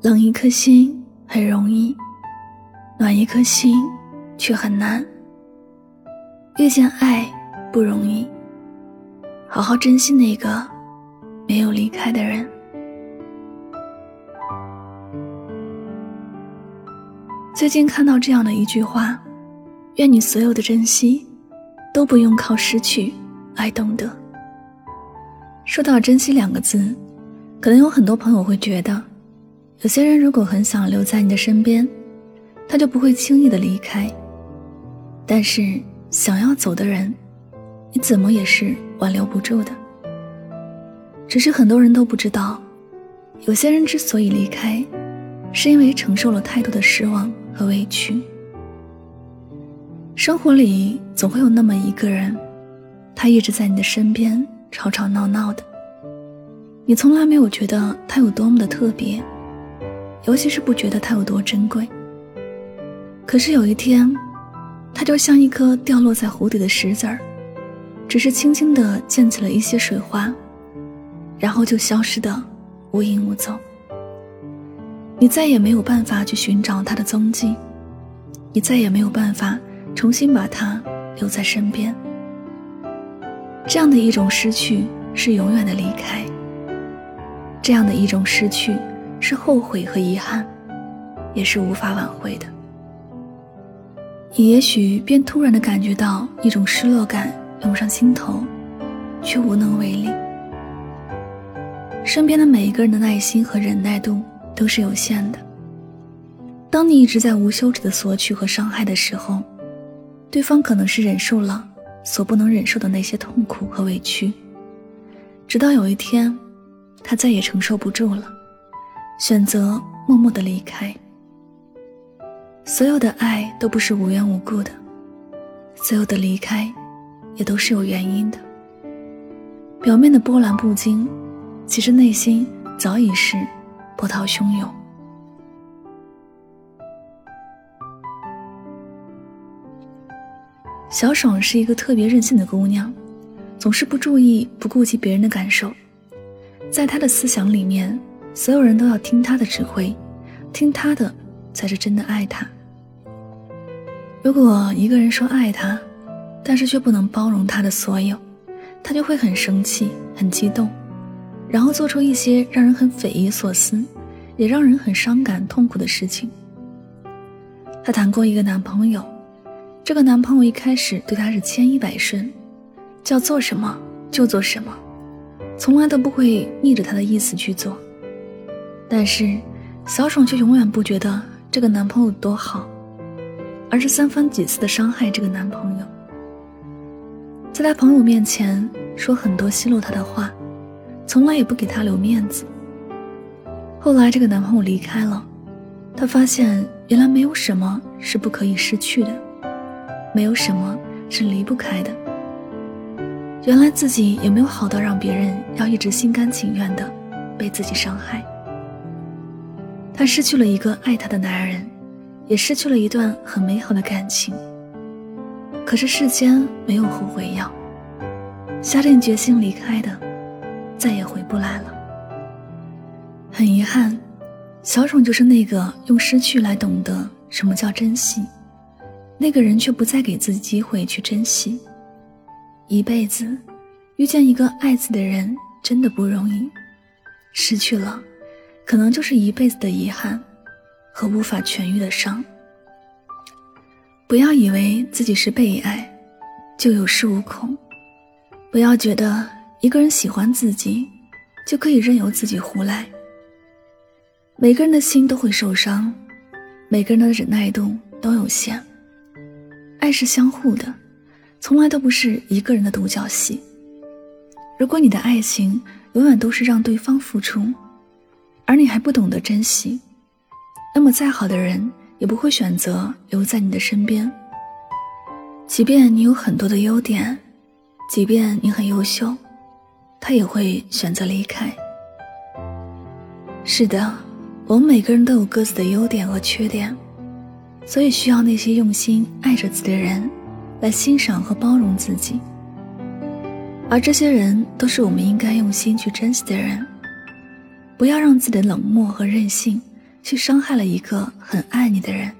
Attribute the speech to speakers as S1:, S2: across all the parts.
S1: 冷一颗心很容易，暖一颗心却很难。遇见爱不容易，好好珍惜那个没有离开的人。最近看到这样的一句话：愿你所有的珍惜，都不用靠失去来懂得。说到“珍惜”两个字，可能有很多朋友会觉得。有些人如果很想留在你的身边，他就不会轻易的离开。但是想要走的人，你怎么也是挽留不住的。只是很多人都不知道，有些人之所以离开，是因为承受了太多的失望和委屈。生活里总会有那么一个人，他一直在你的身边吵吵闹闹的，你从来没有觉得他有多么的特别。尤其是不觉得它有多珍贵。可是有一天，它就像一颗掉落在湖底的石子儿，只是轻轻地溅起了一些水花，然后就消失的无影无踪。你再也没有办法去寻找它的踪迹，你再也没有办法重新把它留在身边。这样的一种失去是永远的离开，这样的一种失去。是后悔和遗憾，也是无法挽回的。你也许便突然的感觉到一种失落感涌上心头，却无能为力。身边的每一个人的耐心和忍耐度都是有限的。当你一直在无休止的索取和伤害的时候，对方可能是忍受了所不能忍受的那些痛苦和委屈，直到有一天，他再也承受不住了。选择默默的离开。所有的爱都不是无缘无故的，所有的离开，也都是有原因的。表面的波澜不惊，其实内心早已是波涛汹涌。小爽是一个特别任性的姑娘，总是不注意、不顾及别人的感受，在她的思想里面。所有人都要听他的指挥，听他的才是真的爱他。如果一个人说爱他，但是却不能包容他的所有，他就会很生气、很激动，然后做出一些让人很匪夷所思，也让人很伤感、痛苦的事情。她谈过一个男朋友，这个男朋友一开始对她是千依百顺，叫做什么就做什么，从来都不会逆着他的意思去做。但是，小爽却永远不觉得这个男朋友多好，而是三番几次的伤害这个男朋友，在他朋友面前说很多奚落他的话，从来也不给他留面子。后来，这个男朋友离开了，她发现原来没有什么是不可以失去的，没有什么是离不开的。原来自己也没有好到让别人要一直心甘情愿的被自己伤害。她失去了一个爱她的男人，也失去了一段很美好的感情。可是世间没有后悔药，下定决心离开的，再也回不来了。很遗憾，小宠就是那个用失去来懂得什么叫珍惜，那个人却不再给自己机会去珍惜。一辈子遇见一个爱自己的人真的不容易，失去了。可能就是一辈子的遗憾，和无法痊愈的伤。不要以为自己是被爱，就有恃无恐；不要觉得一个人喜欢自己，就可以任由自己胡来。每个人的心都会受伤，每个人的忍耐度都有限。爱是相互的，从来都不是一个人的独角戏。如果你的爱情永远都是让对方付出，而你还不懂得珍惜，那么再好的人也不会选择留在你的身边。即便你有很多的优点，即便你很优秀，他也会选择离开。是的，我们每个人都有各自的优点和缺点，所以需要那些用心爱着自己的人，来欣赏和包容自己。而这些人都是我们应该用心去珍惜的人。不要让自己的冷漠和任性，去伤害了一个很爱你的人。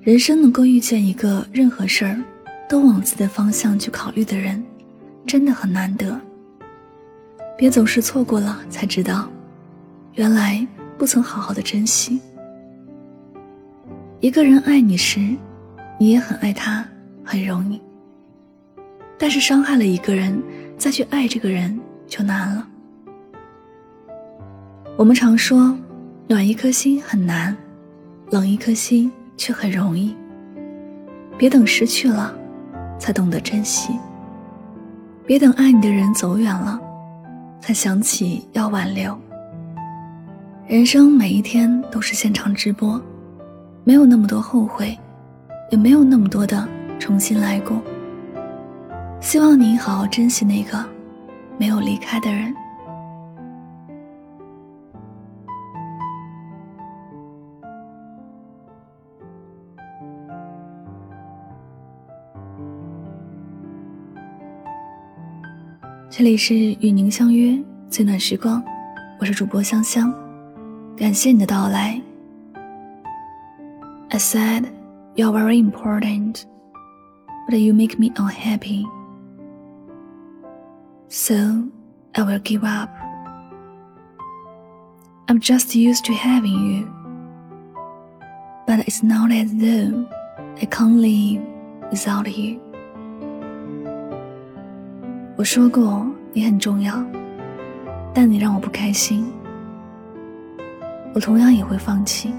S1: 人生能够遇见一个任何事儿都往自己的方向去考虑的人，真的很难得。别总是错过了才知道，原来不曾好好的珍惜。一个人爱你时，你也很爱他，很容易。但是伤害了一个人，再去爱这个人就难了。我们常说，暖一颗心很难，冷一颗心却很容易。别等失去了，才懂得珍惜；别等爱你的人走远了，才想起要挽留。人生每一天都是现场直播，没有那么多后悔，也没有那么多的重新来过。希望你好好珍惜那个没有离开的人。这里是与您相约最暖时光，我是主播香香，感谢你的到来。I said you're very important, but you make me unhappy, so I will give up. I'm just used to having you, but it's not as though I can't live without you. 我说过你很重要，但你让我不开心，我同样也会放弃。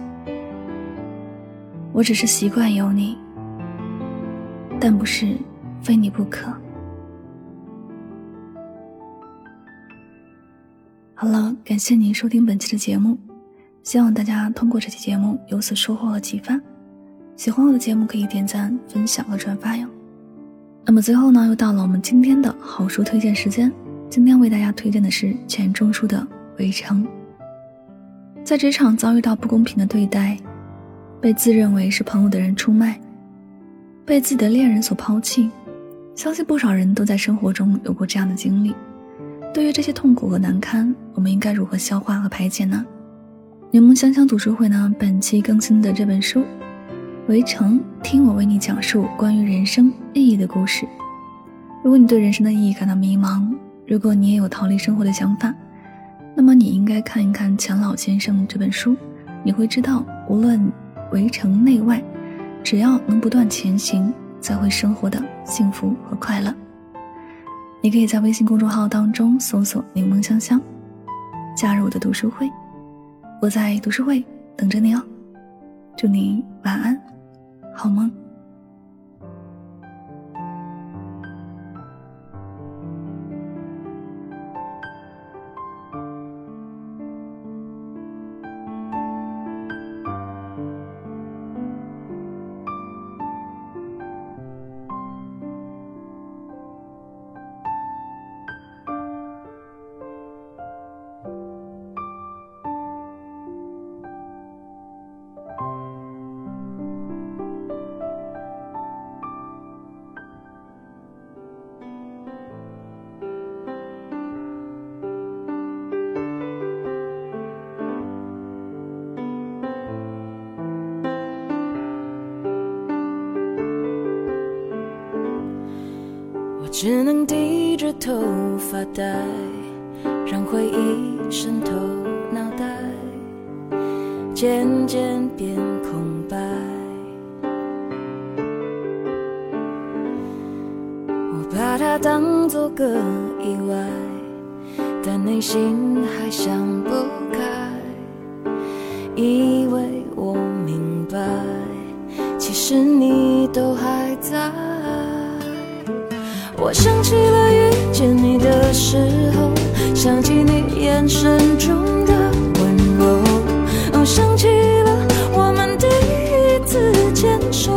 S1: 我只是习惯有你，但不是非你不可。好了，感谢您收听本期的节目，希望大家通过这期节目有所收获和启发。喜欢我的节目可以点赞、分享和转发哟。那么最后呢，又到了我们今天的好书推荐时间。今天为大家推荐的是钱钟书的《围城》。在职场遭遇到不公平的对待，被自认为是朋友的人出卖，被自己的恋人所抛弃，相信不少人都在生活中有过这样的经历。对于这些痛苦和难堪，我们应该如何消化和排解呢？柠檬香香读书会呢，本期更新的这本书。围城，听我为你讲述关于人生意义的故事。如果你对人生的意义感到迷茫，如果你也有逃离生活的想法，那么你应该看一看钱老先生这本书。你会知道，无论围城内外，只要能不断前行，才会生活的幸福和快乐。你可以在微信公众号当中搜索“柠檬香香”，加入我的读书会。我在读书会等着你哦。祝你晚安。好吗。
S2: 只能低着头发呆，让回忆渗透脑袋，渐渐变空白。我把它当作个意外，但内心还想不开，以为我明白，其实你都还在。我想起了遇见你的时候，想起你眼神中的温柔，哦，想起了我们第一次牵手。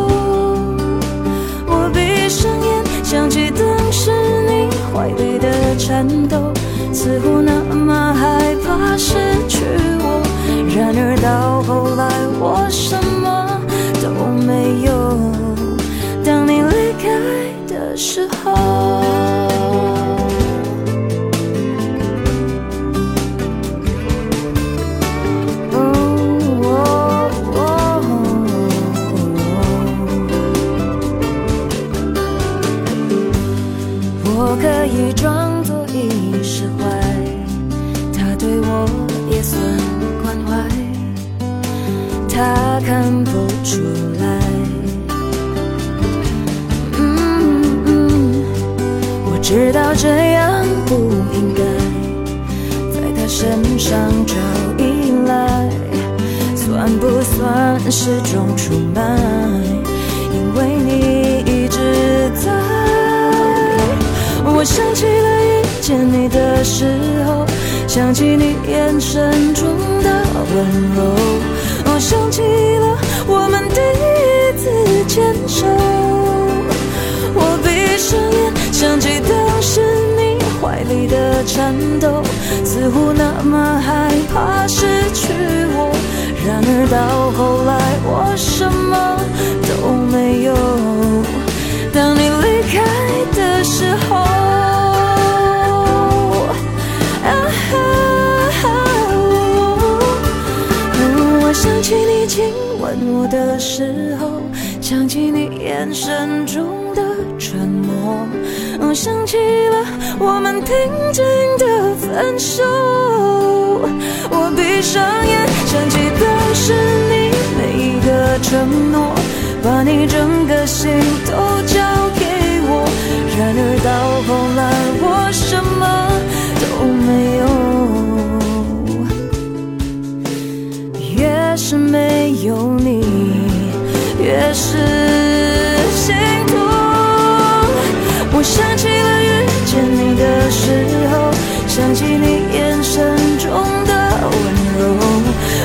S2: 我闭上眼，想起当时你怀里的颤抖，似乎那么害怕失去我。然而到后也算关怀，他看不出来。嗯嗯，我知道这样不应该在他身上找依赖，算不算是种出卖？因为你一直在。我想起了遇见你的时候，想起你眼神中的温柔，我想起了我们第一次牵手。我闭上眼，想起当时你怀里的颤抖，似乎那么害怕失去我。然而到后来，我什么都没有。时候，想起你眼神中的沉默，想起了我们平静的分手。我闭上眼，想起当时你每一个承诺，把你整个心都交给我。然而到后来，我什么都没有。越是没有你，越是心痛。我想起了遇见你的时候，想起你眼神中的温柔，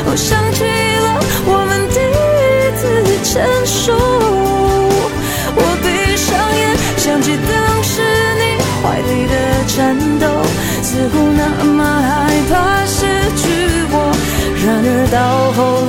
S2: 我想起了我们第一次牵手。我闭上眼，想起当时你怀里的颤抖，似乎那么害怕失去我。然而到后，